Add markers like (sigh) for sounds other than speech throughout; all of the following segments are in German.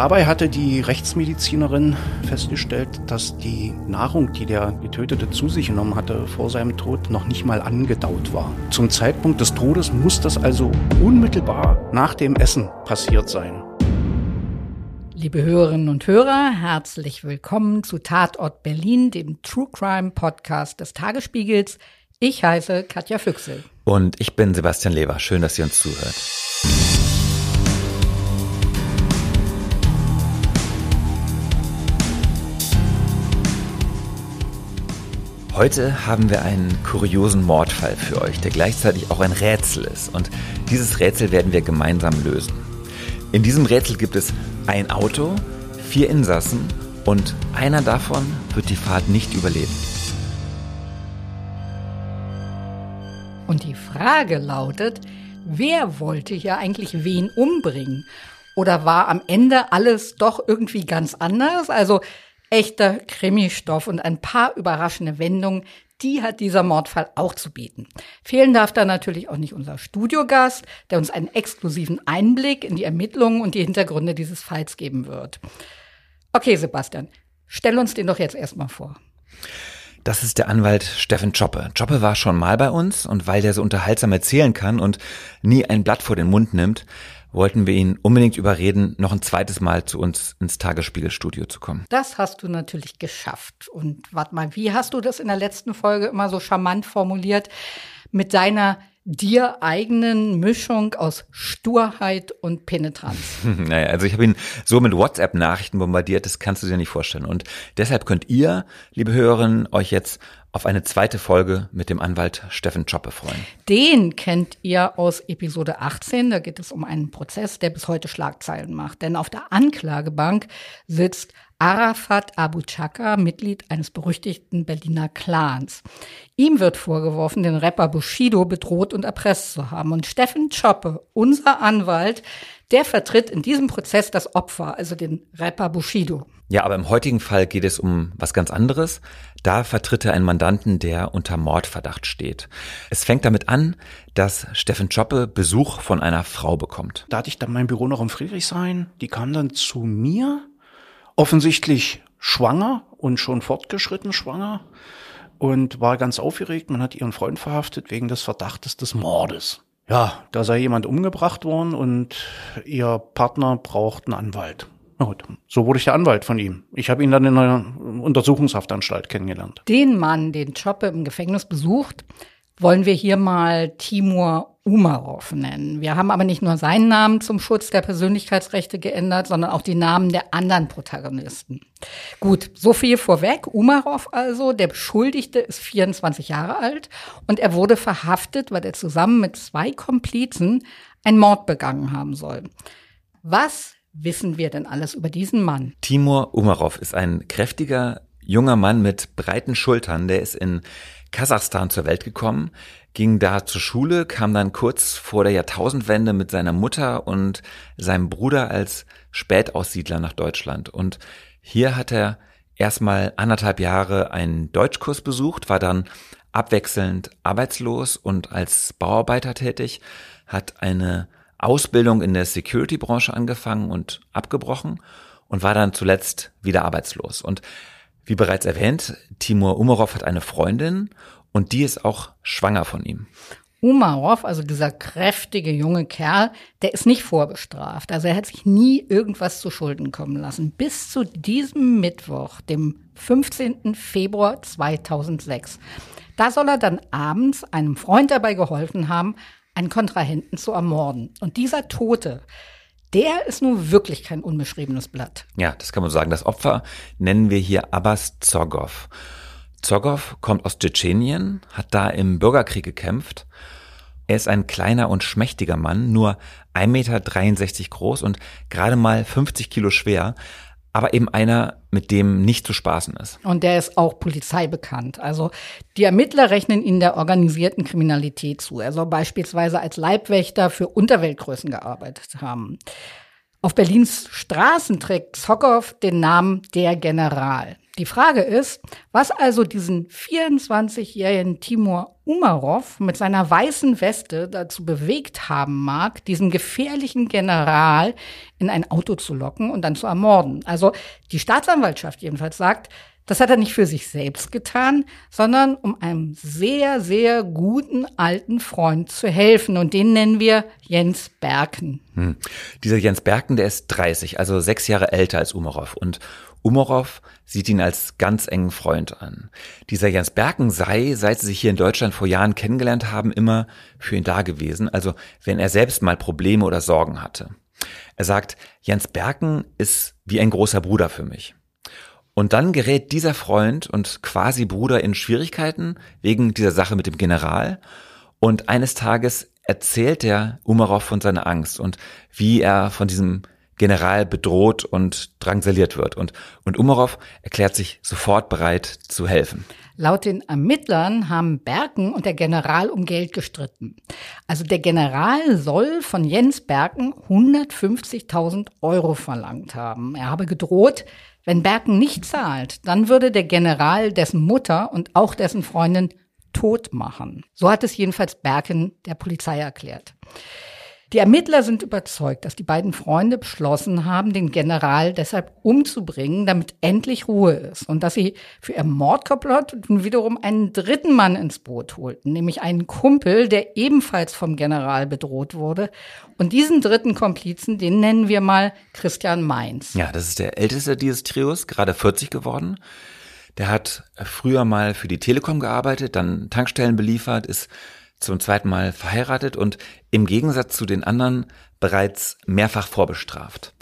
dabei hatte die Rechtsmedizinerin festgestellt, dass die Nahrung, die der Getötete zu sich genommen hatte vor seinem Tod, noch nicht mal angedaut war. Zum Zeitpunkt des Todes muss das also unmittelbar nach dem Essen passiert sein. Liebe Hörerinnen und Hörer, herzlich willkommen zu Tatort Berlin, dem True Crime Podcast des Tagesspiegels. Ich heiße Katja Füchsel. Und ich bin Sebastian Lever. Schön, dass ihr uns zuhört. Heute haben wir einen kuriosen Mordfall für euch, der gleichzeitig auch ein Rätsel ist. Und dieses Rätsel werden wir gemeinsam lösen. In diesem Rätsel gibt es ein Auto, vier Insassen und einer davon wird die Fahrt nicht überleben. Und die Frage lautet, wer wollte hier eigentlich wen umbringen? Oder war am Ende alles doch irgendwie ganz anders? Also echter Krimistoff und ein paar überraschende Wendungen, die hat dieser Mordfall auch zu bieten. Fehlen darf da natürlich auch nicht unser Studiogast, der uns einen exklusiven Einblick in die Ermittlungen und die Hintergründe dieses Falls geben wird. Okay, Sebastian, stell uns den doch jetzt erstmal vor. Das ist der Anwalt Steffen Choppe. Choppe war schon mal bei uns und weil der so unterhaltsam erzählen kann und nie ein Blatt vor den Mund nimmt, wollten wir ihn unbedingt überreden, noch ein zweites Mal zu uns ins Tagesspiegelstudio zu kommen. Das hast du natürlich geschafft. Und warte mal, wie hast du das in der letzten Folge immer so charmant formuliert? Mit deiner dir eigenen Mischung aus Sturheit und Penetranz. (laughs) naja, also ich habe ihn so mit WhatsApp-Nachrichten bombardiert, das kannst du dir nicht vorstellen. Und deshalb könnt ihr, liebe Hörerinnen, euch jetzt auf eine zweite Folge mit dem Anwalt Steffen Choppe freuen. Den kennt ihr aus Episode 18. Da geht es um einen Prozess, der bis heute Schlagzeilen macht. Denn auf der Anklagebank sitzt Arafat Abu Chaka, Mitglied eines berüchtigten Berliner Clans. Ihm wird vorgeworfen, den Rapper Bushido bedroht und erpresst zu haben. Und Steffen Choppe, unser Anwalt, der vertritt in diesem Prozess das Opfer, also den Rapper Bushido. Ja, aber im heutigen Fall geht es um was ganz anderes. Da vertritt er einen Mandanten, der unter Mordverdacht steht. Es fängt damit an, dass Steffen Choppe Besuch von einer Frau bekommt. Da hatte ich dann mein Büro noch im Friedrichshain. Die kam dann zu mir offensichtlich schwanger und schon fortgeschritten schwanger und war ganz aufgeregt. Man hat ihren Freund verhaftet wegen des Verdachtes des Mordes. Ja, da sei jemand umgebracht worden und ihr Partner braucht einen Anwalt. Gut, so wurde ich der Anwalt von ihm. Ich habe ihn dann in einer Untersuchungshaftanstalt kennengelernt. Den Mann, den Choppe im Gefängnis besucht, wollen wir hier mal Timur Umarov nennen. Wir haben aber nicht nur seinen Namen zum Schutz der Persönlichkeitsrechte geändert, sondern auch die Namen der anderen Protagonisten. Gut, so viel vorweg. Umarov also, der Beschuldigte ist 24 Jahre alt und er wurde verhaftet, weil er zusammen mit zwei Komplizen einen Mord begangen haben soll. Was wissen wir denn alles über diesen Mann? Timur Umarov ist ein kräftiger, junger Mann mit breiten Schultern. Der ist in Kasachstan zur Welt gekommen, ging da zur Schule, kam dann kurz vor der Jahrtausendwende mit seiner Mutter und seinem Bruder als Spätaussiedler nach Deutschland. Und hier hat er erstmal anderthalb Jahre einen Deutschkurs besucht, war dann abwechselnd arbeitslos und als Bauarbeiter tätig, hat eine Ausbildung in der Security-Branche angefangen und abgebrochen und war dann zuletzt wieder arbeitslos. Und wie bereits erwähnt, Timur Umarov hat eine Freundin und die ist auch schwanger von ihm. Umarov, also dieser kräftige junge Kerl, der ist nicht vorbestraft. Also er hat sich nie irgendwas zu Schulden kommen lassen. Bis zu diesem Mittwoch, dem 15. Februar 2006. Da soll er dann abends einem Freund dabei geholfen haben, einen Kontrahenten zu ermorden. Und dieser Tote, der ist nun wirklich kein unbeschriebenes Blatt. Ja, das kann man sagen. Das Opfer nennen wir hier Abbas Zogov. Zogov kommt aus Tschetschenien, hat da im Bürgerkrieg gekämpft. Er ist ein kleiner und schmächtiger Mann, nur 1,63 Meter groß und gerade mal 50 Kilo schwer, aber eben einer, mit dem nicht zu spaßen ist. Und der ist auch Polizei bekannt. Also die Ermittler rechnen ihn der organisierten Kriminalität zu. Er soll beispielsweise als Leibwächter für Unterweltgrößen gearbeitet haben. Auf Berlins Straßen trägt Zokow den Namen der General. Die Frage ist, was also diesen 24-jährigen Timur Umarov mit seiner weißen Weste dazu bewegt haben mag, diesen gefährlichen General in ein Auto zu locken und dann zu ermorden. Also die Staatsanwaltschaft jedenfalls sagt, das hat er nicht für sich selbst getan, sondern um einem sehr, sehr guten alten Freund zu helfen. Und den nennen wir Jens Berken. Hm. Dieser Jens Berken, der ist 30, also sechs Jahre älter als Umarov. Und Umarov sieht ihn als ganz engen Freund an. Dieser Jens Berken sei, seit sie sich hier in Deutschland vor Jahren kennengelernt haben, immer für ihn da gewesen, also wenn er selbst mal Probleme oder Sorgen hatte. Er sagt, Jens Berken ist wie ein großer Bruder für mich. Und dann gerät dieser Freund und quasi Bruder in Schwierigkeiten wegen dieser Sache mit dem General. Und eines Tages erzählt der Umarov von seiner Angst und wie er von diesem General bedroht und drangsaliert wird. Und, und Umarov erklärt sich sofort bereit zu helfen. Laut den Ermittlern haben Berken und der General um Geld gestritten. Also der General soll von Jens Berken 150.000 Euro verlangt haben. Er habe gedroht, wenn Berken nicht zahlt, dann würde der General dessen Mutter und auch dessen Freundin tot machen. So hat es jedenfalls Berken der Polizei erklärt. Die Ermittler sind überzeugt, dass die beiden Freunde beschlossen haben, den General deshalb umzubringen, damit endlich Ruhe ist und dass sie für ihr Mordkomplott wiederum einen dritten Mann ins Boot holten, nämlich einen Kumpel, der ebenfalls vom General bedroht wurde. Und diesen dritten Komplizen, den nennen wir mal Christian Mainz. Ja, das ist der älteste dieses Trios, gerade 40 geworden. Der hat früher mal für die Telekom gearbeitet, dann Tankstellen beliefert, ist zum zweiten Mal verheiratet und im Gegensatz zu den anderen bereits mehrfach vorbestraft.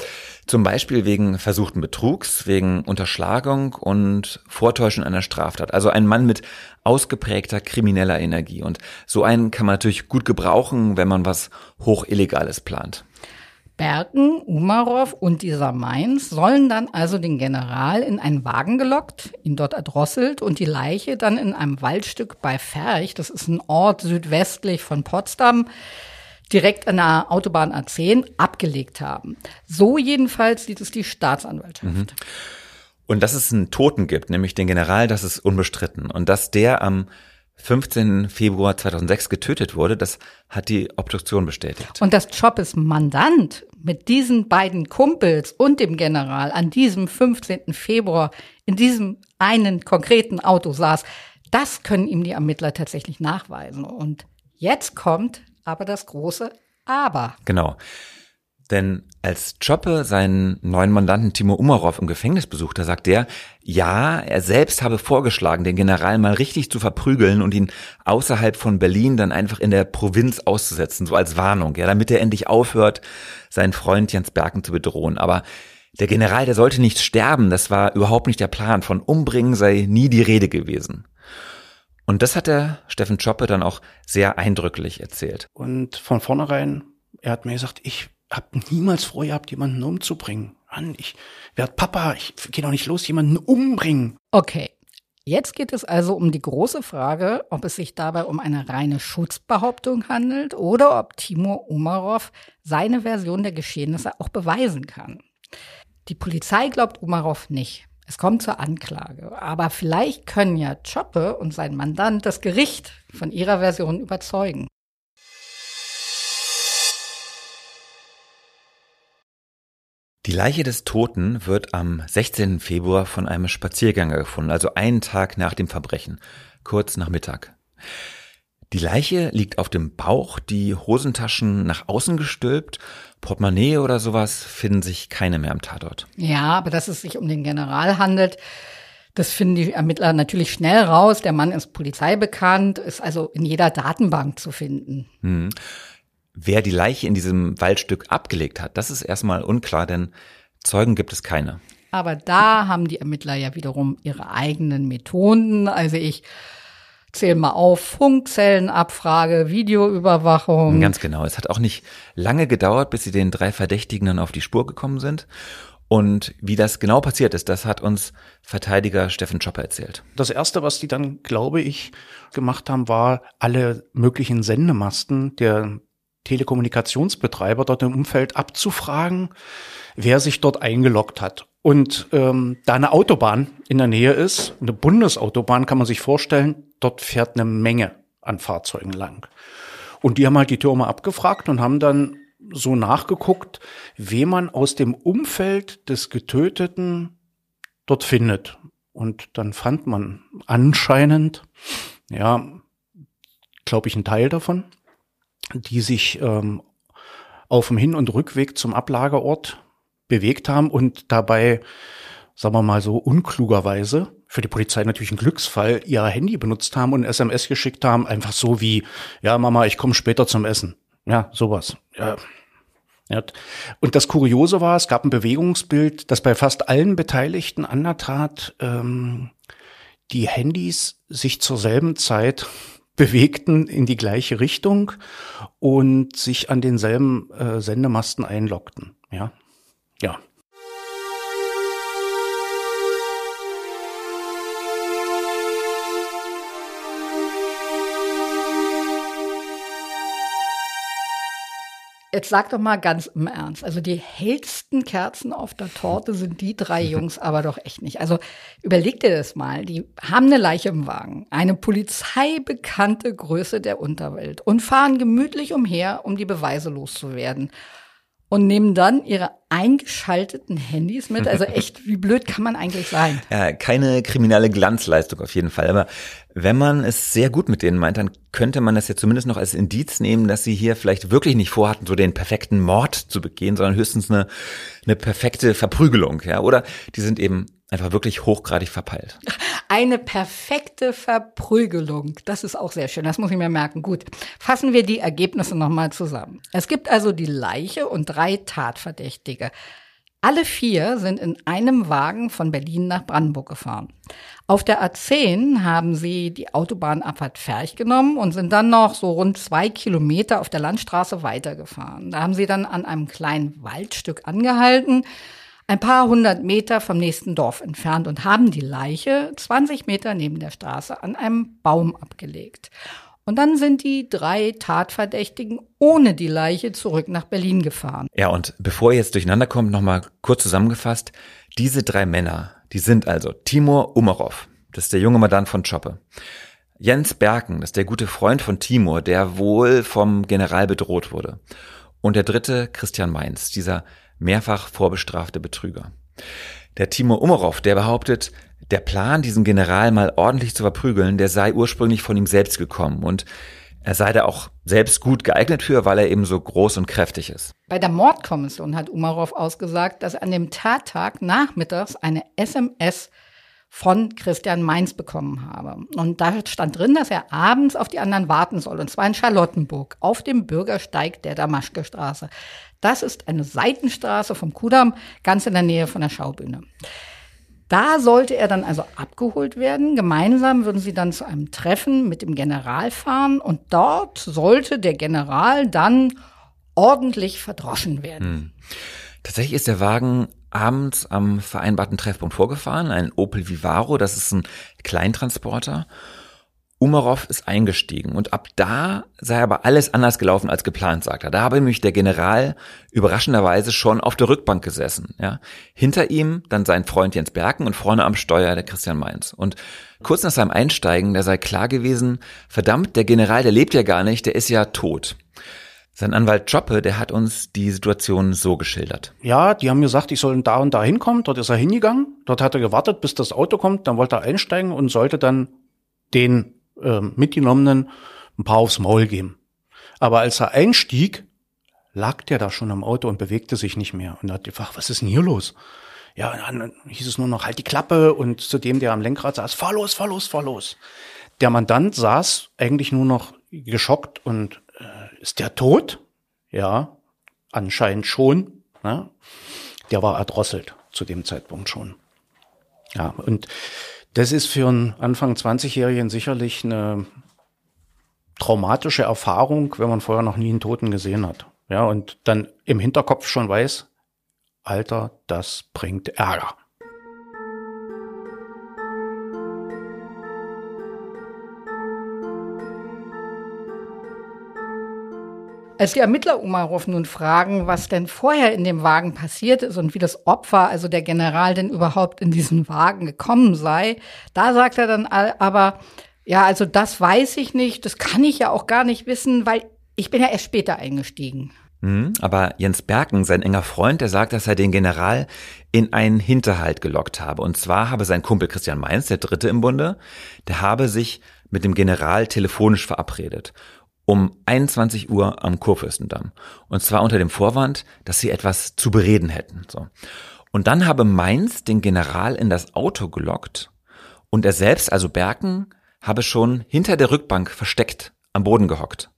Zum Beispiel wegen versuchten Betrugs, wegen Unterschlagung und Vortäuschen einer Straftat. Also ein Mann mit ausgeprägter krimineller Energie. Und so einen kann man natürlich gut gebrauchen, wenn man was Hochillegales plant. Berken, Umarov und dieser Mainz sollen dann also den General in einen Wagen gelockt, ihn dort erdrosselt und die Leiche dann in einem Waldstück bei Ferch, das ist ein Ort südwestlich von Potsdam, direkt an der Autobahn A10 abgelegt haben. So jedenfalls sieht es die Staatsanwaltschaft. Mhm. Und dass es einen Toten gibt, nämlich den General, das ist unbestritten. Und dass der am 15. Februar 2006 getötet wurde, das hat die Obduktion bestätigt. Und dass Choppes Mandant mit diesen beiden Kumpels und dem General an diesem 15. Februar in diesem einen konkreten Auto saß, das können ihm die Ermittler tatsächlich nachweisen. Und jetzt kommt aber das große Aber. Genau. Denn als Choppe seinen neuen Mandanten Timo Umarov im Gefängnis besuchte, sagt er, ja, er selbst habe vorgeschlagen, den General mal richtig zu verprügeln und ihn außerhalb von Berlin dann einfach in der Provinz auszusetzen, so als Warnung, ja, damit er endlich aufhört, seinen Freund Jens Berken zu bedrohen. Aber der General, der sollte nicht sterben, das war überhaupt nicht der Plan. Von Umbringen sei nie die Rede gewesen. Und das hat der Steffen Choppe dann auch sehr eindrücklich erzählt. Und von vornherein, er hat mir gesagt, ich hab niemals vor gehabt, jemanden umzubringen. Mann, ich werd Papa, ich gehe doch nicht los, jemanden umbringen. Okay. Jetzt geht es also um die große Frage, ob es sich dabei um eine reine Schutzbehauptung handelt oder ob Timur Umarov seine Version der Geschehnisse auch beweisen kann. Die Polizei glaubt Umarov nicht. Es kommt zur Anklage. Aber vielleicht können ja Choppe und sein Mandant das Gericht von ihrer Version überzeugen. Die Leiche des Toten wird am 16. Februar von einem Spaziergänger gefunden, also einen Tag nach dem Verbrechen, kurz nach Mittag. Die Leiche liegt auf dem Bauch, die Hosentaschen nach außen gestülpt, Portemonnaie oder sowas finden sich keine mehr am Tatort. Ja, aber dass es sich um den General handelt, das finden die Ermittler natürlich schnell raus. Der Mann ist polizeibekannt, ist also in jeder Datenbank zu finden. Hm. Wer die Leiche in diesem Waldstück abgelegt hat, das ist erstmal unklar, denn Zeugen gibt es keine. Aber da haben die Ermittler ja wiederum ihre eigenen Methoden. Also ich zähle mal auf, Funkzellenabfrage, Videoüberwachung. Ganz genau. Es hat auch nicht lange gedauert, bis sie den drei Verdächtigen dann auf die Spur gekommen sind. Und wie das genau passiert ist, das hat uns Verteidiger Steffen Chopper erzählt. Das erste, was die dann, glaube ich, gemacht haben, war alle möglichen Sendemasten der Telekommunikationsbetreiber dort im Umfeld abzufragen, wer sich dort eingeloggt hat. Und ähm, da eine Autobahn in der Nähe ist, eine Bundesautobahn kann man sich vorstellen, dort fährt eine Menge an Fahrzeugen lang. Und die haben halt die Türme abgefragt und haben dann so nachgeguckt, wen man aus dem Umfeld des Getöteten dort findet. Und dann fand man anscheinend, ja, glaube ich, einen Teil davon, die sich ähm, auf dem Hin- und Rückweg zum Ablagerort bewegt haben und dabei, sagen wir mal so, unklugerweise, für die Polizei natürlich ein Glücksfall, ihr Handy benutzt haben und SMS geschickt haben, einfach so wie, ja, Mama, ich komme später zum Essen. Ja, sowas. Ja. ja. Und das Kuriose war, es gab ein Bewegungsbild, das bei fast allen Beteiligten an der Tat ähm, die Handys sich zur selben Zeit bewegten in die gleiche Richtung und sich an denselben äh, Sendemasten einloggten. Ja, ja. Jetzt sag doch mal ganz im Ernst. Also die hellsten Kerzen auf der Torte sind die drei (laughs) Jungs aber doch echt nicht. Also überleg dir das mal. Die haben eine Leiche im Wagen, eine polizeibekannte Größe der Unterwelt und fahren gemütlich umher, um die Beweise loszuwerden und nehmen dann ihre eingeschalteten Handys mit. Also (laughs) echt, wie blöd kann man eigentlich sein? Ja, keine kriminelle Glanzleistung auf jeden Fall. Aber wenn man es sehr gut mit denen meint, dann könnte man das ja zumindest noch als Indiz nehmen, dass sie hier vielleicht wirklich nicht vorhatten, so den perfekten Mord zu begehen, sondern höchstens eine, eine perfekte Verprügelung. Ja, oder die sind eben einfach wirklich hochgradig verpeilt. Eine perfekte Verprügelung. Das ist auch sehr schön. Das muss ich mir merken. Gut. Fassen wir die Ergebnisse nochmal zusammen. Es gibt also die Leiche und drei Tatverdächtige. Alle vier sind in einem Wagen von Berlin nach Brandenburg gefahren. Auf der A10 haben sie die Autobahnabfahrt Ferch genommen und sind dann noch so rund zwei Kilometer auf der Landstraße weitergefahren. Da haben sie dann an einem kleinen Waldstück angehalten ein paar hundert Meter vom nächsten Dorf entfernt und haben die Leiche 20 Meter neben der Straße an einem Baum abgelegt. Und dann sind die drei Tatverdächtigen ohne die Leiche zurück nach Berlin gefahren. Ja, und bevor ihr jetzt durcheinander kommt, nochmal kurz zusammengefasst. Diese drei Männer, die sind also Timur Umarov, das ist der junge Mandant von Choppe. Jens Berken, das ist der gute Freund von Timur, der wohl vom General bedroht wurde. Und der dritte, Christian Mainz, dieser mehrfach vorbestrafte Betrüger. Der Timo Umarov, der behauptet, der Plan, diesen General mal ordentlich zu verprügeln, der sei ursprünglich von ihm selbst gekommen und er sei da auch selbst gut geeignet für, weil er eben so groß und kräftig ist. Bei der Mordkommission hat Umarov ausgesagt, dass an dem Tattag nachmittags eine SMS von Christian Mainz bekommen habe. Und da stand drin, dass er abends auf die anderen warten soll, und zwar in Charlottenburg, auf dem Bürgersteig der Damaschke-Straße. Das ist eine Seitenstraße vom Kudamm, ganz in der Nähe von der Schaubühne. Da sollte er dann also abgeholt werden. Gemeinsam würden sie dann zu einem Treffen mit dem General fahren und dort sollte der General dann ordentlich verdroschen werden. Hm. Tatsächlich ist der Wagen abends am vereinbarten Treffpunkt vorgefahren, ein Opel Vivaro, das ist ein Kleintransporter. Umarov ist eingestiegen und ab da sei aber alles anders gelaufen als geplant, sagt er. Da habe nämlich der General überraschenderweise schon auf der Rückbank gesessen. Ja. Hinter ihm dann sein Freund Jens Berken und vorne am Steuer der Christian Mainz. Und kurz nach seinem Einsteigen, da sei klar gewesen, verdammt, der General, der lebt ja gar nicht, der ist ja tot. Sein Anwalt Joppe, der hat uns die Situation so geschildert. Ja, die haben gesagt, ich soll da und da hinkommen. Dort ist er hingegangen. Dort hat er gewartet, bis das Auto kommt. Dann wollte er einsteigen und sollte dann den äh, Mitgenommenen ein paar aufs Maul geben. Aber als er einstieg, lag der da schon am Auto und bewegte sich nicht mehr. Und hat gefragt, was ist denn hier los? Ja, dann hieß es nur noch, halt die Klappe. Und zu dem, der am Lenkrad saß, fahr los, fahr los, fahr los. Der Mandant saß eigentlich nur noch geschockt und ist der tot? Ja, anscheinend schon. Ne? Der war erdrosselt zu dem Zeitpunkt schon. Ja, und das ist für einen Anfang 20-Jährigen sicherlich eine traumatische Erfahrung, wenn man vorher noch nie einen Toten gesehen hat. Ja, und dann im Hinterkopf schon weiß, Alter, das bringt Ärger. Als die Ermittler Umarov nun fragen, was denn vorher in dem Wagen passiert ist und wie das Opfer, also der General, denn überhaupt in diesen Wagen gekommen sei, da sagt er dann aber, ja, also das weiß ich nicht, das kann ich ja auch gar nicht wissen, weil ich bin ja erst später eingestiegen. Mhm, aber Jens Berken, sein enger Freund, der sagt, dass er den General in einen Hinterhalt gelockt habe. Und zwar habe sein Kumpel Christian Mainz, der Dritte im Bunde, der habe sich mit dem General telefonisch verabredet um 21 Uhr am Kurfürstendamm. Und zwar unter dem Vorwand, dass sie etwas zu bereden hätten. So. Und dann habe Mainz den General in das Auto gelockt und er selbst, also Berken, habe schon hinter der Rückbank versteckt am Boden gehockt.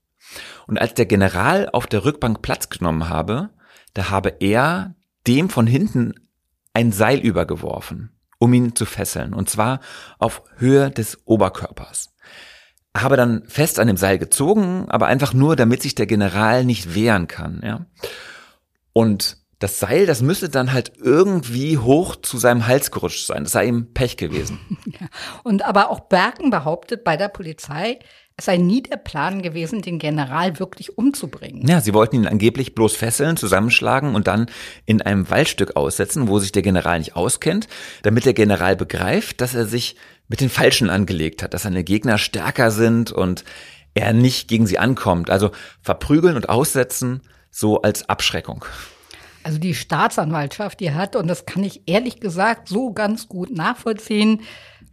Und als der General auf der Rückbank Platz genommen habe, da habe er dem von hinten ein Seil übergeworfen, um ihn zu fesseln, und zwar auf Höhe des Oberkörpers habe dann fest an dem Seil gezogen, aber einfach nur, damit sich der General nicht wehren kann, ja. Und das Seil, das müsste dann halt irgendwie hoch zu seinem Hals gerutscht sein. Das sei ihm Pech gewesen. (laughs) Ja. Und aber auch Berken behauptet bei der Polizei, es sei nie der Plan gewesen, den General wirklich umzubringen. Ja, sie wollten ihn angeblich bloß fesseln, zusammenschlagen und dann in einem Waldstück aussetzen, wo sich der General nicht auskennt, damit der General begreift, dass er sich mit den Falschen angelegt hat, dass seine Gegner stärker sind und er nicht gegen sie ankommt. Also verprügeln und aussetzen so als Abschreckung. Also die Staatsanwaltschaft, die hat, und das kann ich ehrlich gesagt so ganz gut nachvollziehen,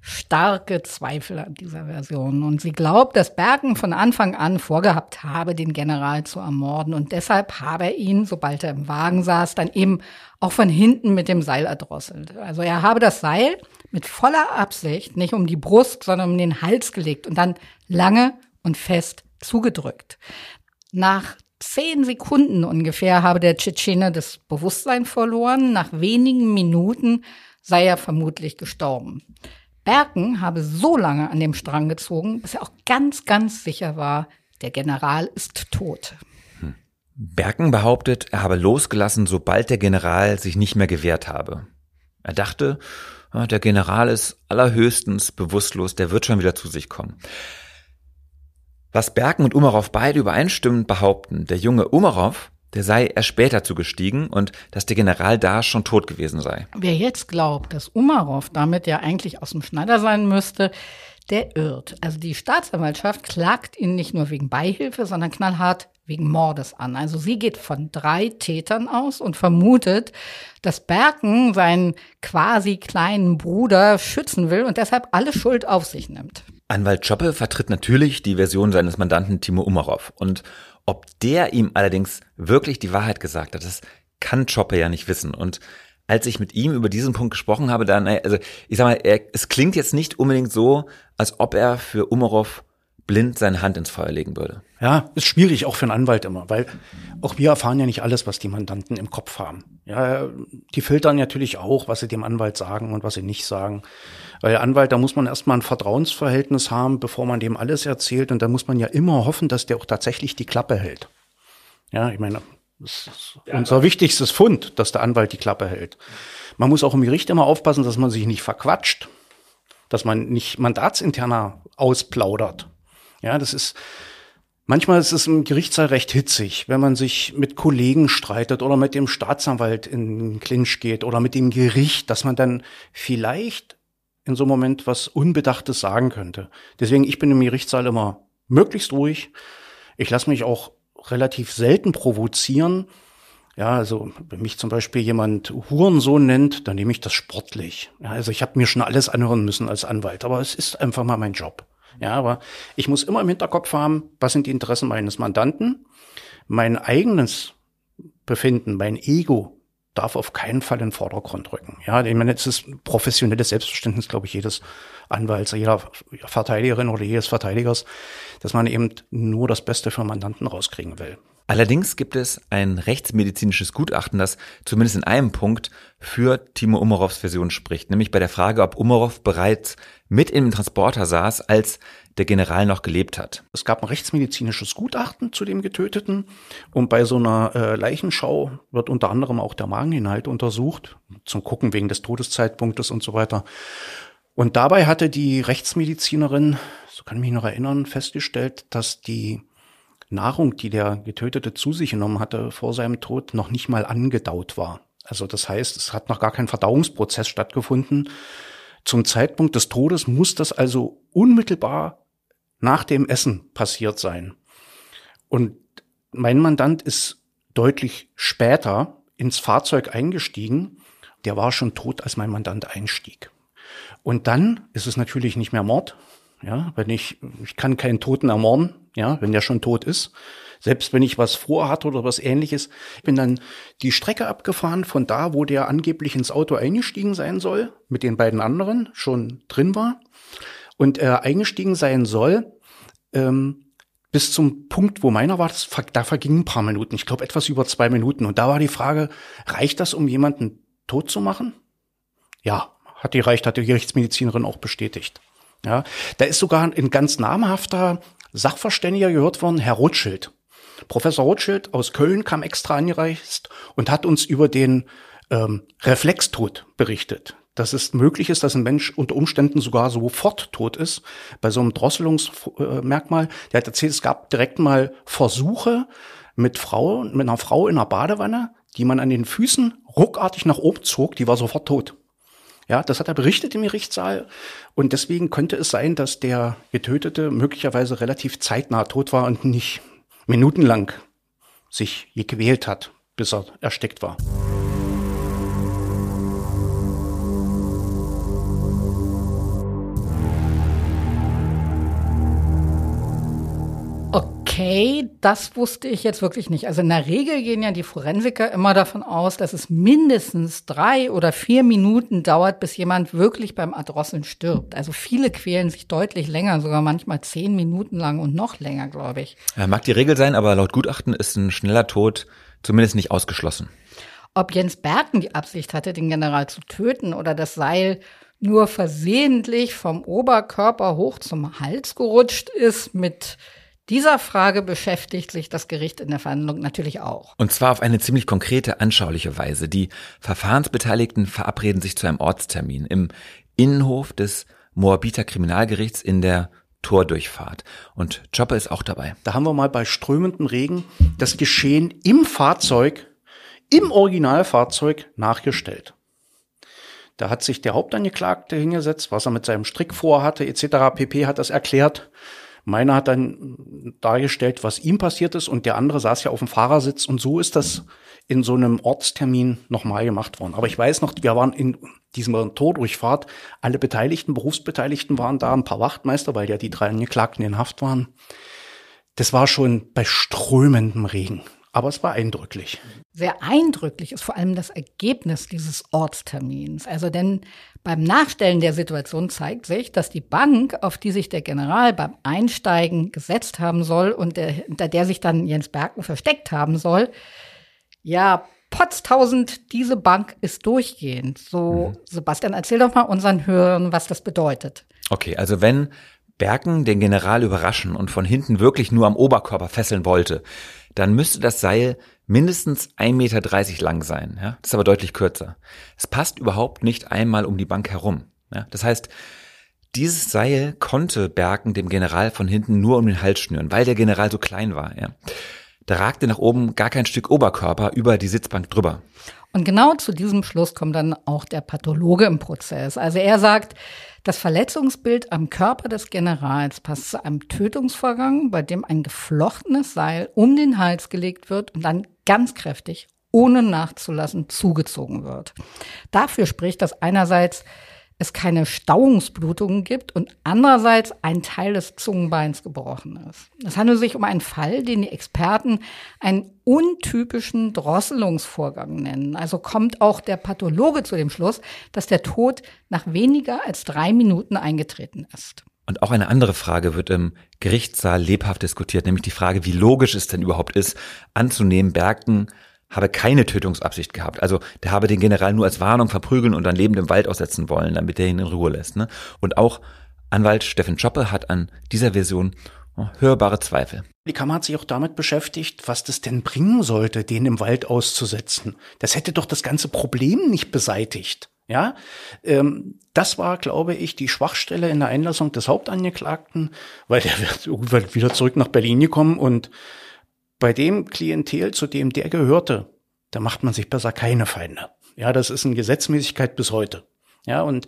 starke Zweifel an dieser Version. Und sie glaubt, dass Bergen von Anfang an vorgehabt habe, den General zu ermorden. Und deshalb habe er ihn, sobald er im Wagen saß, dann eben auch von hinten mit dem Seil erdrosselt. Also er habe das Seil mit voller Absicht nicht um die Brust, sondern um den Hals gelegt und dann lange und fest zugedrückt. Nach zehn Sekunden ungefähr habe der Tschetschene das Bewusstsein verloren. Nach wenigen Minuten sei er vermutlich gestorben. Berken habe so lange an dem Strang gezogen, bis er auch ganz, ganz sicher war, der General ist tot. Hm. Berken behauptet, er habe losgelassen, sobald der General sich nicht mehr gewehrt habe. Er dachte, der General ist allerhöchstens bewusstlos, der wird schon wieder zu sich kommen. Was Berken und Umarov beide übereinstimmend behaupten, der junge Umarov der sei erst später zugestiegen und dass der General da schon tot gewesen sei. Wer jetzt glaubt, dass Umarov damit ja eigentlich aus dem Schneider sein müsste, der irrt. Also die Staatsanwaltschaft klagt ihn nicht nur wegen Beihilfe, sondern knallhart wegen Mordes an. Also sie geht von drei Tätern aus und vermutet, dass Berken seinen quasi kleinen Bruder schützen will und deshalb alle Schuld auf sich nimmt. Anwalt Choppe vertritt natürlich die Version seines Mandanten Timo Umarov und ob der ihm allerdings wirklich die Wahrheit gesagt hat, das kann Choppe ja nicht wissen. Und als ich mit ihm über diesen Punkt gesprochen habe, dann, also ich sag mal, er, es klingt jetzt nicht unbedingt so, als ob er für Umarov blind seine Hand ins Feuer legen würde. Ja, ist schwierig auch für einen Anwalt immer, weil auch wir erfahren ja nicht alles, was die Mandanten im Kopf haben. Ja, die filtern natürlich auch, was sie dem Anwalt sagen und was sie nicht sagen. Weil Anwalt, da muss man erstmal ein Vertrauensverhältnis haben, bevor man dem alles erzählt. Und da muss man ja immer hoffen, dass der auch tatsächlich die Klappe hält. Ja, ich meine, das ist unser wichtigstes Fund, dass der Anwalt die Klappe hält. Man muss auch im Gericht immer aufpassen, dass man sich nicht verquatscht, dass man nicht mandatsinterner ausplaudert. Ja, das ist, manchmal ist es im Gerichtssaal recht hitzig, wenn man sich mit Kollegen streitet oder mit dem Staatsanwalt in den Clinch geht oder mit dem Gericht, dass man dann vielleicht in so einem Moment was Unbedachtes sagen könnte. Deswegen, ich bin im Gerichtssaal immer möglichst ruhig. Ich lasse mich auch relativ selten provozieren. Ja, also wenn mich zum Beispiel jemand Hurensohn nennt, dann nehme ich das sportlich. Ja, also ich habe mir schon alles anhören müssen als Anwalt, aber es ist einfach mal mein Job. Ja, aber ich muss immer im Hinterkopf haben, was sind die Interessen meines Mandanten, mein eigenes Befinden, mein Ego darf auf keinen Fall in den Vordergrund rücken. Ja, ich meine, es ist professionelles Selbstverständnis, glaube ich, jedes Anwalts, jeder Verteidigerin oder jedes Verteidigers, dass man eben nur das Beste für Mandanten rauskriegen will. Allerdings gibt es ein rechtsmedizinisches Gutachten, das zumindest in einem Punkt für Timo Umarovs Version spricht, nämlich bei der Frage, ob Umarov bereits mit dem Transporter saß, als der General noch gelebt hat. Es gab ein rechtsmedizinisches Gutachten zu dem Getöteten und bei so einer äh, Leichenschau wird unter anderem auch der Mageninhalt untersucht, zum Gucken wegen des Todeszeitpunktes und so weiter. Und dabei hatte die Rechtsmedizinerin, so kann ich mich noch erinnern, festgestellt, dass die Nahrung, die der Getötete zu sich genommen hatte vor seinem Tod, noch nicht mal angedaut war. Also das heißt, es hat noch gar kein Verdauungsprozess stattgefunden. Zum Zeitpunkt des Todes muss das also unmittelbar nach dem Essen passiert sein. Und mein Mandant ist deutlich später ins Fahrzeug eingestiegen. Der war schon tot, als mein Mandant einstieg. Und dann ist es natürlich nicht mehr Mord. Ja, wenn ich, ich kann keinen Toten ermorden, ja, wenn der schon tot ist. Selbst wenn ich was vorhatte oder was ähnliches. Ich bin dann die Strecke abgefahren von da, wo der angeblich ins Auto eingestiegen sein soll, mit den beiden anderen schon drin war. Und er eingestiegen sein soll, ähm, bis zum Punkt, wo meiner war, das, da vergingen ein paar Minuten. Ich glaube etwas über zwei Minuten. Und da war die Frage, reicht das, um jemanden tot zu machen? Ja, hat die reicht, hat die Gerichtsmedizinerin auch bestätigt. Ja, da ist sogar ein ganz namhafter Sachverständiger gehört worden, Herr Rothschild. Professor Rothschild aus Köln kam extra angereist und hat uns über den ähm, Reflextod berichtet. Dass es möglich ist, dass ein Mensch unter Umständen sogar sofort tot ist. Bei so einem Drosselungsmerkmal. Der hat erzählt, es gab direkt mal Versuche mit Frau, mit einer Frau in einer Badewanne, die man an den Füßen ruckartig nach oben zog, die war sofort tot. Ja, das hat er berichtet im Gerichtssaal. Und deswegen könnte es sein, dass der Getötete möglicherweise relativ zeitnah tot war und nicht minutenlang sich gequält hat, bis er erstickt war. Okay, das wusste ich jetzt wirklich nicht. Also in der Regel gehen ja die Forensiker immer davon aus, dass es mindestens drei oder vier Minuten dauert, bis jemand wirklich beim Erdrosseln stirbt. Also viele quälen sich deutlich länger, sogar manchmal zehn Minuten lang und noch länger, glaube ich. Ja, mag die Regel sein, aber laut Gutachten ist ein schneller Tod zumindest nicht ausgeschlossen. Ob Jens Berken die Absicht hatte, den General zu töten oder das Seil nur versehentlich vom Oberkörper hoch zum Hals gerutscht ist mit dieser Frage beschäftigt sich das Gericht in der Verhandlung natürlich auch. Und zwar auf eine ziemlich konkrete, anschauliche Weise. Die Verfahrensbeteiligten verabreden sich zu einem Ortstermin im Innenhof des Moabiter Kriminalgerichts in der Tordurchfahrt. Und Chopper ist auch dabei. Da haben wir mal bei strömendem Regen das Geschehen im Fahrzeug, im Originalfahrzeug nachgestellt. Da hat sich der Hauptangeklagte hingesetzt, was er mit seinem Strick vorhatte, etc. pp. hat das erklärt. Meiner hat dann dargestellt, was ihm passiert ist und der andere saß ja auf dem Fahrersitz und so ist das in so einem Ortstermin nochmal gemacht worden. Aber ich weiß noch, wir waren in diesem Tordurchfahrt, alle Beteiligten, Berufsbeteiligten waren da, ein paar Wachtmeister, weil ja die drei Angeklagten in Haft waren. Das war schon bei strömendem Regen aber es war eindrücklich. Sehr eindrücklich ist vor allem das Ergebnis dieses Ortstermins. Also denn beim Nachstellen der Situation zeigt sich, dass die Bank, auf die sich der General beim Einsteigen gesetzt haben soll und der, hinter der sich dann Jens Berken versteckt haben soll, ja, potztausend, diese Bank ist durchgehend. So, mhm. Sebastian, erzähl doch mal unseren Hörern, was das bedeutet. Okay, also wenn Berken den General überraschen und von hinten wirklich nur am Oberkörper fesseln wollte, dann müsste das Seil mindestens 1,30 Meter lang sein. Ja? Das ist aber deutlich kürzer. Es passt überhaupt nicht einmal um die Bank herum. Ja? Das heißt, dieses Seil konnte Berken dem General von hinten nur um den Hals schnüren, weil der General so klein war. Ja? Da ragte nach oben gar kein Stück Oberkörper über die Sitzbank drüber. Und genau zu diesem Schluss kommt dann auch der Pathologe im Prozess. Also er sagt, das Verletzungsbild am Körper des Generals passt zu einem Tötungsvorgang, bei dem ein geflochtenes Seil um den Hals gelegt wird und dann ganz kräftig, ohne nachzulassen, zugezogen wird. Dafür spricht, dass einerseits es keine Stauungsblutungen gibt und andererseits ein Teil des Zungenbeins gebrochen ist. Es handelt sich um einen Fall, den die Experten einen untypischen Drosselungsvorgang nennen. Also kommt auch der Pathologe zu dem Schluss, dass der Tod nach weniger als drei Minuten eingetreten ist. Und auch eine andere Frage wird im Gerichtssaal lebhaft diskutiert, nämlich die Frage, wie logisch es denn überhaupt ist, anzunehmen, Berken habe keine Tötungsabsicht gehabt. Also der habe den General nur als Warnung verprügeln und dann lebend im Wald aussetzen wollen, damit er ihn in Ruhe lässt. Ne? Und auch Anwalt Steffen Schoppe hat an dieser Version oh, hörbare Zweifel. Die Kammer hat sich auch damit beschäftigt, was das denn bringen sollte, den im Wald auszusetzen. Das hätte doch das ganze Problem nicht beseitigt. Ja, ähm, das war, glaube ich, die Schwachstelle in der Einlassung des Hauptangeklagten, weil der (laughs) wird irgendwann wieder zurück nach Berlin gekommen und bei dem Klientel, zu dem der gehörte, da macht man sich besser keine Feinde. Ja, das ist eine Gesetzmäßigkeit bis heute. Ja, und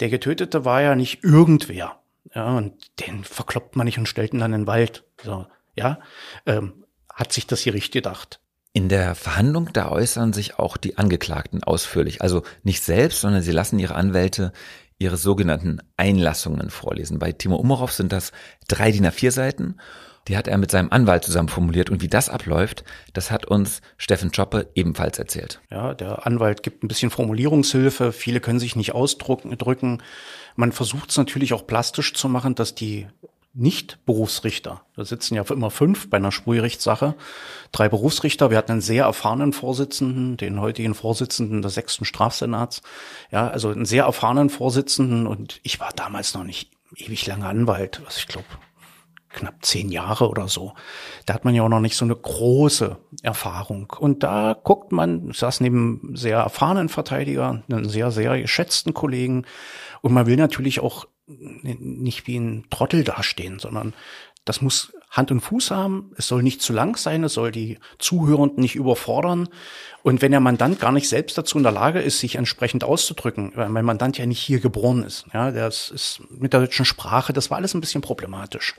der Getötete war ja nicht irgendwer. Ja, und den verkloppt man nicht und stellt ihn dann in den Wald. So, ja, ähm, hat sich das hier richtig gedacht. In der Verhandlung, da äußern sich auch die Angeklagten ausführlich. Also nicht selbst, sondern sie lassen ihre Anwälte ihre sogenannten Einlassungen vorlesen. Bei Timo Umarov sind das drei DIN A4 Seiten. Die hat er mit seinem Anwalt zusammen formuliert. Und wie das abläuft, das hat uns Steffen Choppe ebenfalls erzählt. Ja, der Anwalt gibt ein bisschen Formulierungshilfe. Viele können sich nicht ausdrücken. Man versucht es natürlich auch plastisch zu machen, dass die nicht-Berufsrichter. Da sitzen ja immer fünf bei einer Sprühgerichtssache. Drei Berufsrichter. Wir hatten einen sehr erfahrenen Vorsitzenden, den heutigen Vorsitzenden des sechsten Strafsenats. Ja, also einen sehr erfahrenen Vorsitzenden. Und ich war damals noch nicht ewig lange Anwalt. Was ich glaube, knapp zehn Jahre oder so. Da hat man ja auch noch nicht so eine große Erfahrung. Und da guckt man, saß neben sehr erfahrenen Verteidiger, einen sehr, sehr geschätzten Kollegen. Und man will natürlich auch nicht wie ein Trottel dastehen, sondern das muss Hand und Fuß haben. Es soll nicht zu lang sein. Es soll die Zuhörenden nicht überfordern. Und wenn der Mandant gar nicht selbst dazu in der Lage ist, sich entsprechend auszudrücken, weil mein Mandant ja nicht hier geboren ist, ja, das ist mit der deutschen Sprache, das war alles ein bisschen problematisch.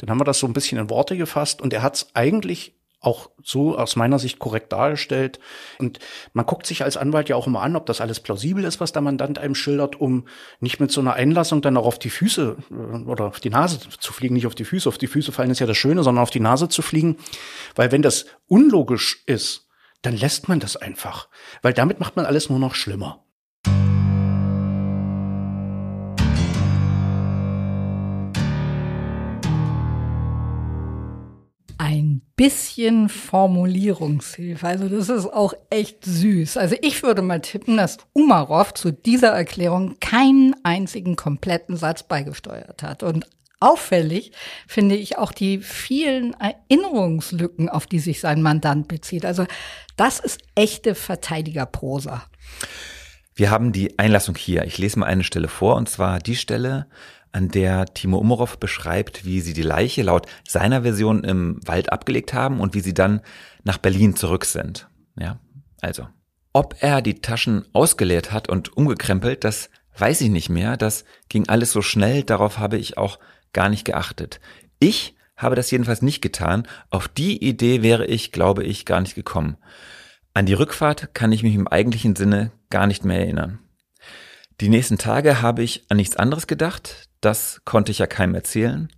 Dann haben wir das so ein bisschen in Worte gefasst und er hat es eigentlich auch so aus meiner Sicht korrekt dargestellt. Und man guckt sich als Anwalt ja auch immer an, ob das alles plausibel ist, was der Mandant einem schildert, um nicht mit so einer Einlassung dann auch auf die Füße äh, oder auf die Nase zu fliegen, nicht auf die Füße. Auf die Füße fallen ist ja das Schöne, sondern auf die Nase zu fliegen. Weil wenn das unlogisch ist, dann lässt man das einfach. Weil damit macht man alles nur noch schlimmer. Bisschen Formulierungshilfe. Also das ist auch echt süß. Also ich würde mal tippen, dass Umarov zu dieser Erklärung keinen einzigen kompletten Satz beigesteuert hat. Und auffällig finde ich auch die vielen Erinnerungslücken, auf die sich sein Mandant bezieht. Also das ist echte Verteidigerprosa. Wir haben die Einlassung hier. Ich lese mal eine Stelle vor, und zwar die Stelle, an der Timo Umarov beschreibt, wie sie die Leiche laut seiner Version im Wald abgelegt haben und wie sie dann nach Berlin zurück sind. Ja, also. Ob er die Taschen ausgeleert hat und umgekrempelt, das weiß ich nicht mehr. Das ging alles so schnell, darauf habe ich auch gar nicht geachtet. Ich habe das jedenfalls nicht getan. Auf die Idee wäre ich, glaube ich, gar nicht gekommen. An die Rückfahrt kann ich mich im eigentlichen Sinne gar nicht mehr erinnern. Die nächsten Tage habe ich an nichts anderes gedacht. Das konnte ich ja keinem erzählen.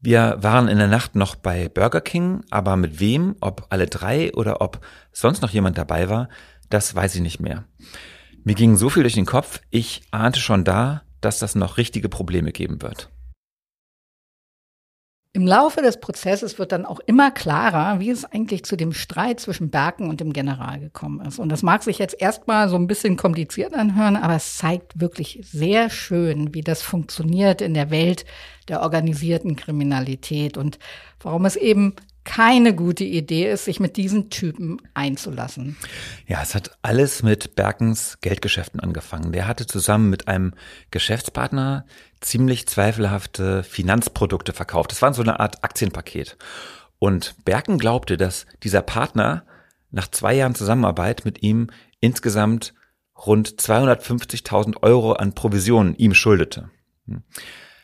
Wir waren in der Nacht noch bei Burger King, aber mit wem, ob alle drei oder ob sonst noch jemand dabei war, das weiß ich nicht mehr. Mir ging so viel durch den Kopf, ich ahnte schon da, dass das noch richtige Probleme geben wird. Im Laufe des Prozesses wird dann auch immer klarer, wie es eigentlich zu dem Streit zwischen Berken und dem General gekommen ist. Und das mag sich jetzt erstmal so ein bisschen kompliziert anhören, aber es zeigt wirklich sehr schön, wie das funktioniert in der Welt der organisierten Kriminalität und warum es eben keine gute Idee ist, sich mit diesen Typen einzulassen. Ja, es hat alles mit Berkens Geldgeschäften angefangen. Der hatte zusammen mit einem Geschäftspartner ziemlich zweifelhafte Finanzprodukte verkauft. Das war so eine Art Aktienpaket. Und Berken glaubte, dass dieser Partner nach zwei Jahren Zusammenarbeit mit ihm insgesamt rund 250.000 Euro an Provisionen ihm schuldete.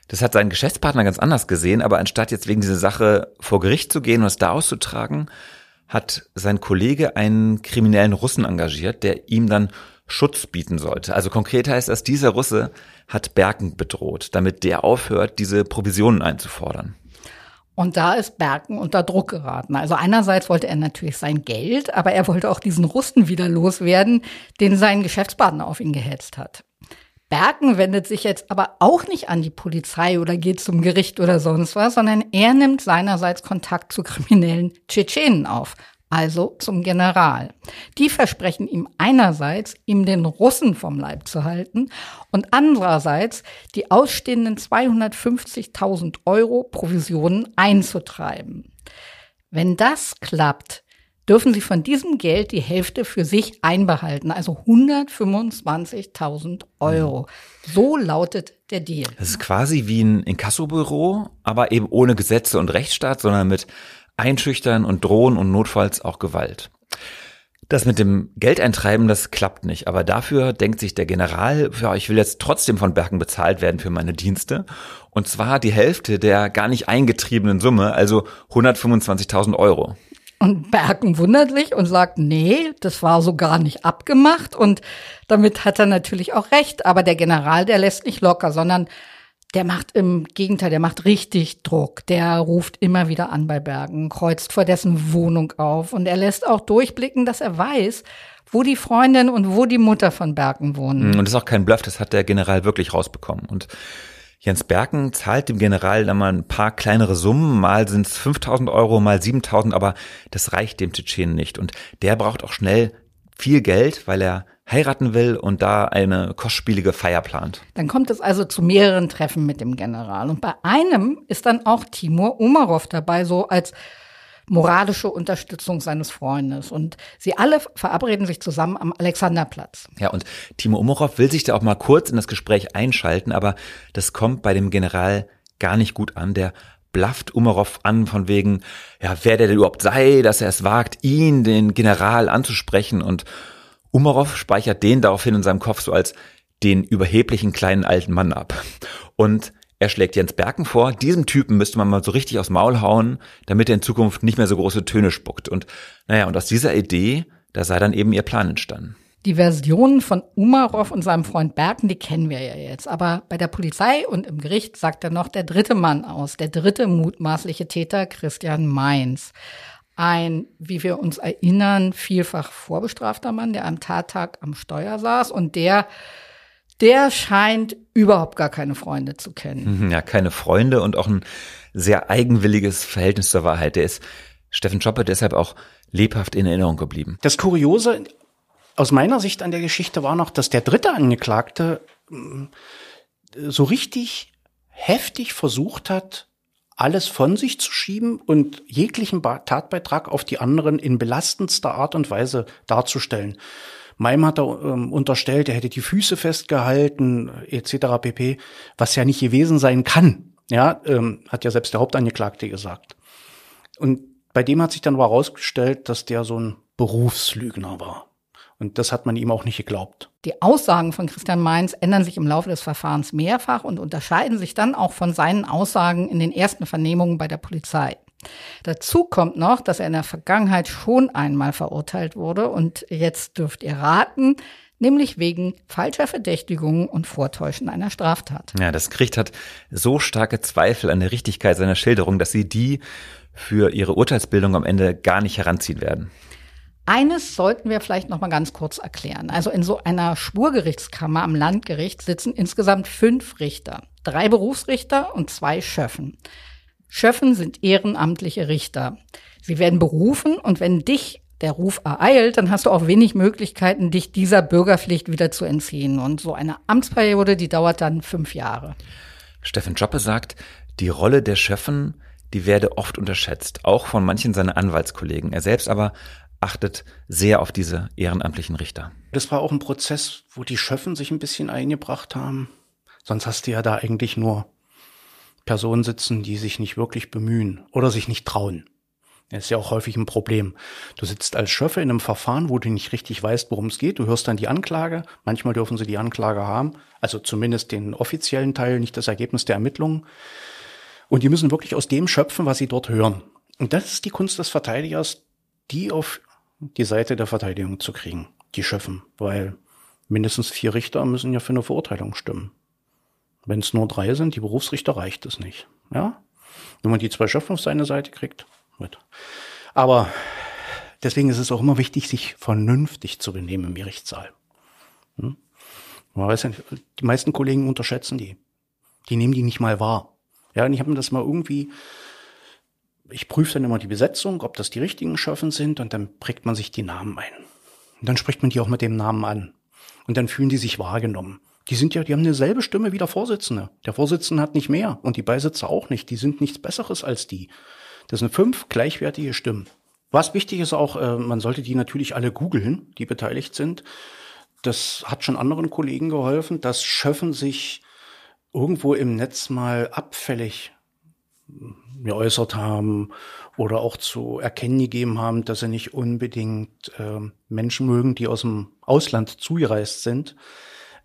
Das hat sein Geschäftspartner ganz anders gesehen, aber anstatt jetzt wegen dieser Sache vor Gericht zu gehen und es da auszutragen, hat sein Kollege einen kriminellen Russen engagiert, der ihm dann Schutz bieten sollte. Also konkret heißt das, dieser Russe hat Berken bedroht, damit der aufhört, diese Provisionen einzufordern. Und da ist Berken unter Druck geraten. Also einerseits wollte er natürlich sein Geld, aber er wollte auch diesen Russen wieder loswerden, den sein Geschäftspartner auf ihn gehetzt hat. Berken wendet sich jetzt aber auch nicht an die Polizei oder geht zum Gericht oder sonst was, sondern er nimmt seinerseits Kontakt zu kriminellen Tschetschenen auf, also zum General. Die versprechen ihm einerseits, ihm den Russen vom Leib zu halten und andererseits die ausstehenden 250.000 Euro Provisionen einzutreiben. Wenn das klappt, dürfen sie von diesem Geld die Hälfte für sich einbehalten, also 125.000 Euro. So lautet der Deal. Das ist quasi wie ein Inkassobüro, aber eben ohne Gesetze und Rechtsstaat, sondern mit Einschüchtern und Drohen und notfalls auch Gewalt. Das mit dem Geldeintreiben, das klappt nicht. Aber dafür denkt sich der General, ja, ich will jetzt trotzdem von Bergen bezahlt werden für meine Dienste. Und zwar die Hälfte der gar nicht eingetriebenen Summe, also 125.000 Euro. Und Bergen wundert sich und sagt, nee, das war so gar nicht abgemacht. Und damit hat er natürlich auch recht. Aber der General, der lässt nicht locker, sondern der macht im Gegenteil, der macht richtig Druck. Der ruft immer wieder an bei Bergen, kreuzt vor dessen Wohnung auf und er lässt auch durchblicken, dass er weiß, wo die Freundin und wo die Mutter von Bergen wohnen. Und das ist auch kein Bluff, das hat der General wirklich rausbekommen. Und Jens Berken zahlt dem General dann mal ein paar kleinere Summen, mal sind es 5000 Euro, mal 7000, aber das reicht dem Tschetschenen nicht. Und der braucht auch schnell viel Geld, weil er heiraten will und da eine kostspielige Feier plant. Dann kommt es also zu mehreren Treffen mit dem General. Und bei einem ist dann auch Timur Umarov dabei, so als moralische Unterstützung seines Freundes. Und sie alle verabreden sich zusammen am Alexanderplatz. Ja, und Timur Umarov will sich da auch mal kurz in das Gespräch einschalten, aber das kommt bei dem General gar nicht gut an. Der blafft Umarov an von wegen, ja, wer der denn überhaupt sei, dass er es wagt, ihn, den General, anzusprechen und Umarov speichert den daraufhin in seinem Kopf so als den überheblichen kleinen alten Mann ab. Und er schlägt Jens Berken vor, diesem Typen müsste man mal so richtig aufs Maul hauen, damit er in Zukunft nicht mehr so große Töne spuckt. Und naja, und aus dieser Idee, da sei dann eben ihr Plan entstanden. Die Versionen von Umarov und seinem Freund Berken, die kennen wir ja jetzt. Aber bei der Polizei und im Gericht sagt er noch der dritte Mann aus, der dritte mutmaßliche Täter, Christian Mainz ein, wie wir uns erinnern, vielfach vorbestrafter Mann, der am Tattag am Steuer saß und der der scheint überhaupt gar keine Freunde zu kennen. Mhm, ja, keine Freunde und auch ein sehr eigenwilliges Verhältnis zur Wahrheit. Der ist Steffen Schoppe deshalb auch lebhaft in Erinnerung geblieben. Das Kuriose aus meiner Sicht an der Geschichte war noch, dass der dritte Angeklagte mm, so richtig heftig versucht hat, alles von sich zu schieben und jeglichen Tatbeitrag auf die anderen in belastendster Art und Weise darzustellen. Meim hat er ähm, unterstellt, er hätte die Füße festgehalten, etc. pp., was ja nicht gewesen sein kann. Ja, ähm, hat ja selbst der Hauptangeklagte gesagt. Und bei dem hat sich dann aber herausgestellt, dass der so ein Berufslügner war. Und das hat man ihm auch nicht geglaubt. Die Aussagen von Christian Mainz ändern sich im Laufe des Verfahrens mehrfach und unterscheiden sich dann auch von seinen Aussagen in den ersten Vernehmungen bei der Polizei. Dazu kommt noch, dass er in der Vergangenheit schon einmal verurteilt wurde und jetzt dürft ihr raten, nämlich wegen falscher Verdächtigungen und Vortäuschen einer Straftat. Ja, das Gericht hat so starke Zweifel an der Richtigkeit seiner Schilderung, dass sie die für ihre Urteilsbildung am Ende gar nicht heranziehen werden. Eines sollten wir vielleicht noch mal ganz kurz erklären. Also in so einer Schwurgerichtskammer am Landgericht sitzen insgesamt fünf Richter, drei Berufsrichter und zwei Schöffen. Schöffen sind ehrenamtliche Richter. Sie werden berufen und wenn dich der Ruf ereilt, dann hast du auch wenig Möglichkeiten, dich dieser Bürgerpflicht wieder zu entziehen. Und so eine Amtsperiode, die dauert dann fünf Jahre. Steffen Joppe sagt, die Rolle der Schöffen, die werde oft unterschätzt, auch von manchen seiner Anwaltskollegen. Er selbst aber achtet sehr auf diese ehrenamtlichen Richter. Das war auch ein Prozess, wo die Schöffen sich ein bisschen eingebracht haben. Sonst hast du ja da eigentlich nur Personen sitzen, die sich nicht wirklich bemühen oder sich nicht trauen. Das ist ja auch häufig ein Problem. Du sitzt als Schöffe in einem Verfahren, wo du nicht richtig weißt, worum es geht. Du hörst dann die Anklage. Manchmal dürfen sie die Anklage haben. Also zumindest den offiziellen Teil, nicht das Ergebnis der Ermittlungen. Und die müssen wirklich aus dem schöpfen, was sie dort hören. Und das ist die Kunst des Verteidigers, die auf die Seite der Verteidigung zu kriegen, die Schöffen, weil mindestens vier Richter müssen ja für eine Verurteilung stimmen. Wenn es nur drei sind, die Berufsrichter, reicht es nicht. Ja? Wenn man die zwei Schöffen auf seine Seite kriegt, wird. Aber deswegen ist es auch immer wichtig, sich vernünftig zu benehmen im Gerichtssaal. Hm? Man weiß ja, die meisten Kollegen unterschätzen die. Die nehmen die nicht mal wahr. Ja, und ich habe mir das mal irgendwie ich prüfe dann immer die Besetzung, ob das die richtigen Schöffen sind und dann prägt man sich die Namen ein. Und dann spricht man die auch mit dem Namen an. Und dann fühlen die sich wahrgenommen. Die sind ja, die haben dieselbe Stimme wie der Vorsitzende. Der Vorsitzende hat nicht mehr und die Beisitzer auch nicht. Die sind nichts Besseres als die. Das sind fünf gleichwertige Stimmen. Was wichtig ist auch, äh, man sollte die natürlich alle googeln, die beteiligt sind. Das hat schon anderen Kollegen geholfen. dass Schöffen sich irgendwo im Netz mal abfällig geäußert haben oder auch zu erkennen gegeben haben, dass sie nicht unbedingt äh, Menschen mögen, die aus dem Ausland zugereist sind,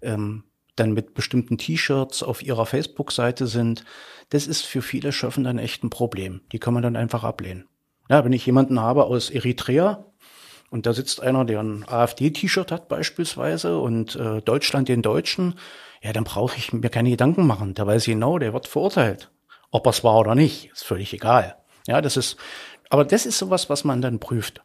ähm, dann mit bestimmten T-Shirts auf ihrer Facebook-Seite sind. Das ist für viele Schöffen dann echt ein Problem. Die kann man dann einfach ablehnen. Ja, wenn ich jemanden habe aus Eritrea und da sitzt einer, der ein AfD-T-Shirt hat beispielsweise und äh, Deutschland den Deutschen, ja, dann brauche ich mir keine Gedanken machen. Der weiß genau, der wird verurteilt. Ob es war oder nicht, ist völlig egal. Ja, das ist, aber das ist sowas, was man dann prüft.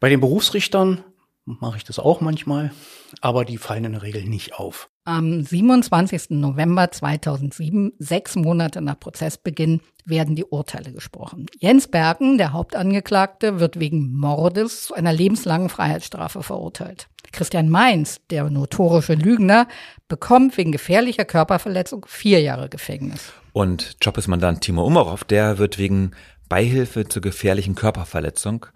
Bei den Berufsrichtern mache ich das auch manchmal, aber die fallen in der Regel nicht auf. Am 27. November 2007, sechs Monate nach Prozessbeginn, werden die Urteile gesprochen. Jens Bergen, der Hauptangeklagte, wird wegen Mordes zu einer lebenslangen Freiheitsstrafe verurteilt. Christian Mainz, der notorische Lügner, bekommt wegen gefährlicher Körperverletzung vier Jahre Gefängnis. Und Jobesmandant Timo Umarov, der wird wegen Beihilfe zur gefährlichen Körperverletzung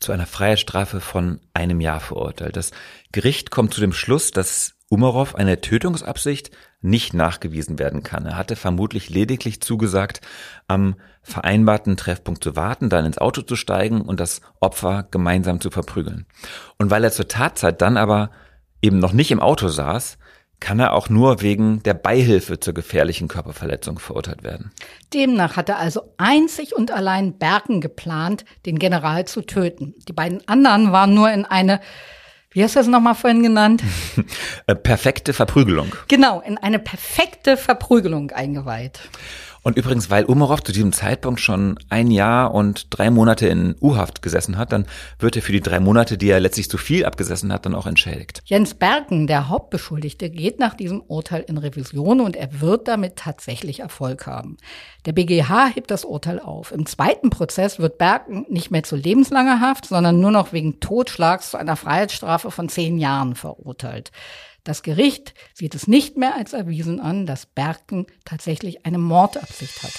zu einer Freiheitsstrafe von einem Jahr verurteilt. Das Gericht kommt zu dem Schluss, dass Umarov eine Tötungsabsicht nicht nachgewiesen werden kann. Er hatte vermutlich lediglich zugesagt, am vereinbarten Treffpunkt zu warten, dann ins Auto zu steigen und das Opfer gemeinsam zu verprügeln. Und weil er zur Tatzeit dann aber eben noch nicht im Auto saß, kann er auch nur wegen der Beihilfe zur gefährlichen Körperverletzung verurteilt werden. Demnach hatte also einzig und allein Bergen geplant, den General zu töten. Die beiden anderen waren nur in eine wie hast du das nochmal vorhin genannt? (laughs) Äh, perfekte Verprügelung. Genau, in eine perfekte Verprügelung eingeweiht. Und übrigens, weil Umarov zu diesem Zeitpunkt schon ein Jahr und drei Monate in U-Haft gesessen hat, dann wird er für die drei Monate, die er letztlich zu viel abgesessen hat, dann auch entschädigt. Jens Bergen, der Hauptbeschuldigte, geht nach diesem Urteil in Revision und er wird damit tatsächlich Erfolg haben. Der BGH hebt das Urteil auf. Im zweiten Prozess wird Bergen nicht mehr zu lebenslanger Haft, sondern nur noch wegen Totschlags zu einer Freiheitsstrafe von zehn Jahren verurteilt. Das Gericht sieht es nicht mehr als erwiesen an, dass Berken tatsächlich eine Mordabsicht hat.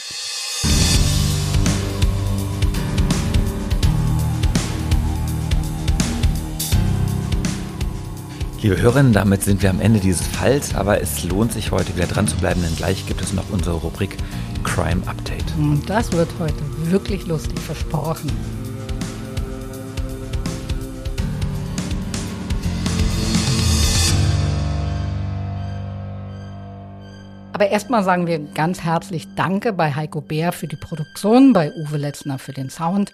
Liebe Hörerinnen, damit sind wir am Ende dieses Falls, aber es lohnt sich heute wieder dran zu bleiben, denn gleich gibt es noch unsere Rubrik Crime Update. Und das wird heute wirklich lustig versprochen. Aber erstmal sagen wir ganz herzlich Danke bei Heiko Bär für die Produktion, bei Uwe Letzner für den Sound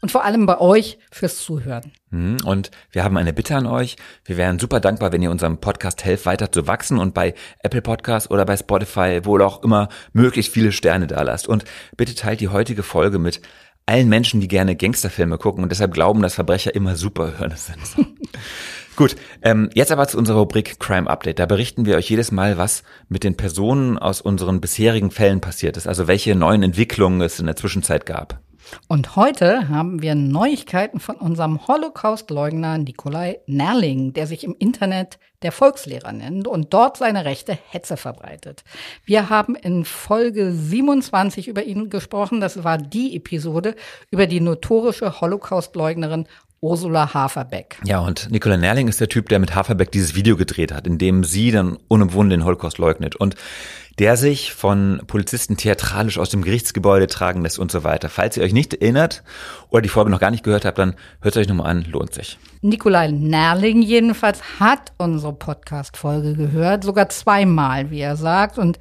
und vor allem bei euch fürs Zuhören. Mhm, und wir haben eine Bitte an euch. Wir wären super dankbar, wenn ihr unserem Podcast helft, weiter zu wachsen und bei Apple Podcasts oder bei Spotify wohl auch immer möglichst viele Sterne da lasst. Und bitte teilt die heutige Folge mit allen Menschen, die gerne Gangsterfilme gucken und deshalb glauben, dass Verbrecher immer Superhörner sind. (laughs) Gut, ähm, jetzt aber zu unserer Rubrik Crime Update. Da berichten wir euch jedes Mal, was mit den Personen aus unseren bisherigen Fällen passiert ist, also welche neuen Entwicklungen es in der Zwischenzeit gab. Und heute haben wir Neuigkeiten von unserem Holocaust-Leugner Nikolai Nerling, der sich im Internet der Volkslehrer nennt und dort seine rechte Hetze verbreitet. Wir haben in Folge 27 über ihn gesprochen. Das war die Episode über die notorische Holocaust-Leugnerin Ursula Haferbeck. Ja, und Nicola Nerling ist der Typ, der mit Haferbeck dieses Video gedreht hat, in dem sie dann unumwunden den Holocaust leugnet und der sich von Polizisten theatralisch aus dem Gerichtsgebäude tragen lässt und so weiter. Falls ihr euch nicht erinnert oder die Folge noch gar nicht gehört habt, dann hört es euch nochmal an, lohnt sich. Nikolai Nerling jedenfalls hat unsere Podcast-Folge gehört, sogar zweimal, wie er sagt, und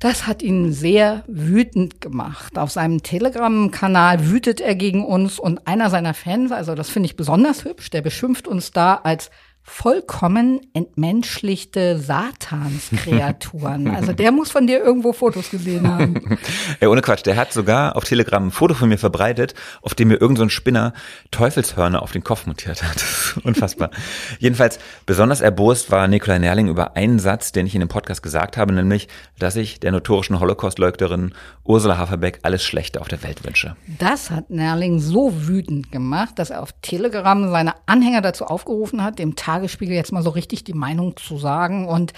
das hat ihn sehr wütend gemacht. Auf seinem Telegram-Kanal wütet er gegen uns und einer seiner Fans, also das finde ich besonders hübsch, der beschimpft uns da als vollkommen entmenschlichte Satanskreaturen. Also der muss von dir irgendwo Fotos gesehen haben. (laughs) ja, ohne Quatsch, der hat sogar auf Telegram ein Foto von mir verbreitet, auf dem mir irgendein so Spinner Teufelshörner auf den Kopf montiert hat. (laughs) Unfassbar. Jedenfalls besonders erbost war Nikolai Nerling über einen Satz, den ich in dem Podcast gesagt habe, nämlich, dass ich der notorischen Holocaust-Leugnerin Ursula Haferbeck alles Schlechte auf der Welt wünsche. Das hat Nerling so wütend gemacht, dass er auf Telegram seine Anhänger dazu aufgerufen hat, dem Tagesspiegel jetzt mal so richtig die Meinung zu sagen. Und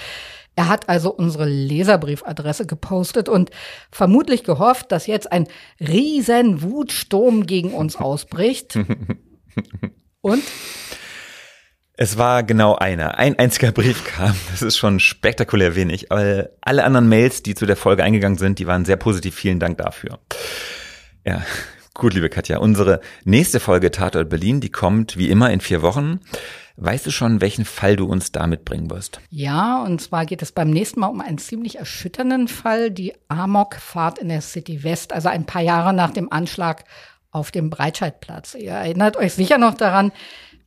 Er hat also unsere Leserbriefadresse gepostet und vermutlich gehofft, dass jetzt ein riesen Wutsturm gegen uns (laughs) ausbricht. Und? Es war genau einer. Ein einziger Brief kam. Das ist schon spektakulär wenig. Aber alle anderen Mails, die zu der Folge eingegangen sind, die waren sehr positiv. Vielen Dank dafür. Ja, gut, liebe Katja. Unsere nächste Folge Tatort Berlin, die kommt wie immer in vier Wochen. Weißt du schon, welchen Fall du uns da mitbringen wirst? Ja, und zwar geht es beim nächsten Mal um einen ziemlich erschütternden Fall, die Amok-Fahrt in der City West, also ein paar Jahre nach dem Anschlag auf dem Breitscheidplatz. Ihr erinnert euch sicher noch daran,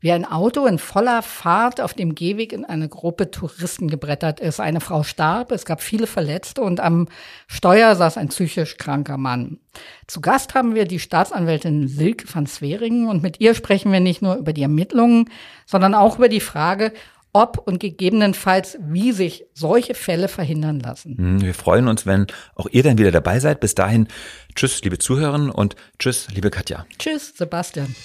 wie ein Auto in voller Fahrt auf dem Gehweg in eine Gruppe Touristen gebrettert ist. Eine Frau starb, es gab viele Verletzte und am Steuer saß ein psychisch kranker Mann. Zu Gast haben wir die Staatsanwältin Silke van Sveringen und mit ihr sprechen wir nicht nur über die Ermittlungen, sondern auch über die Frage, ob und gegebenenfalls wie sich solche Fälle verhindern lassen. Hm, wir freuen uns, wenn auch ihr dann wieder dabei seid. Bis dahin, tschüss, liebe Zuhörerinnen und tschüss, liebe Katja. Tschüss, Sebastian.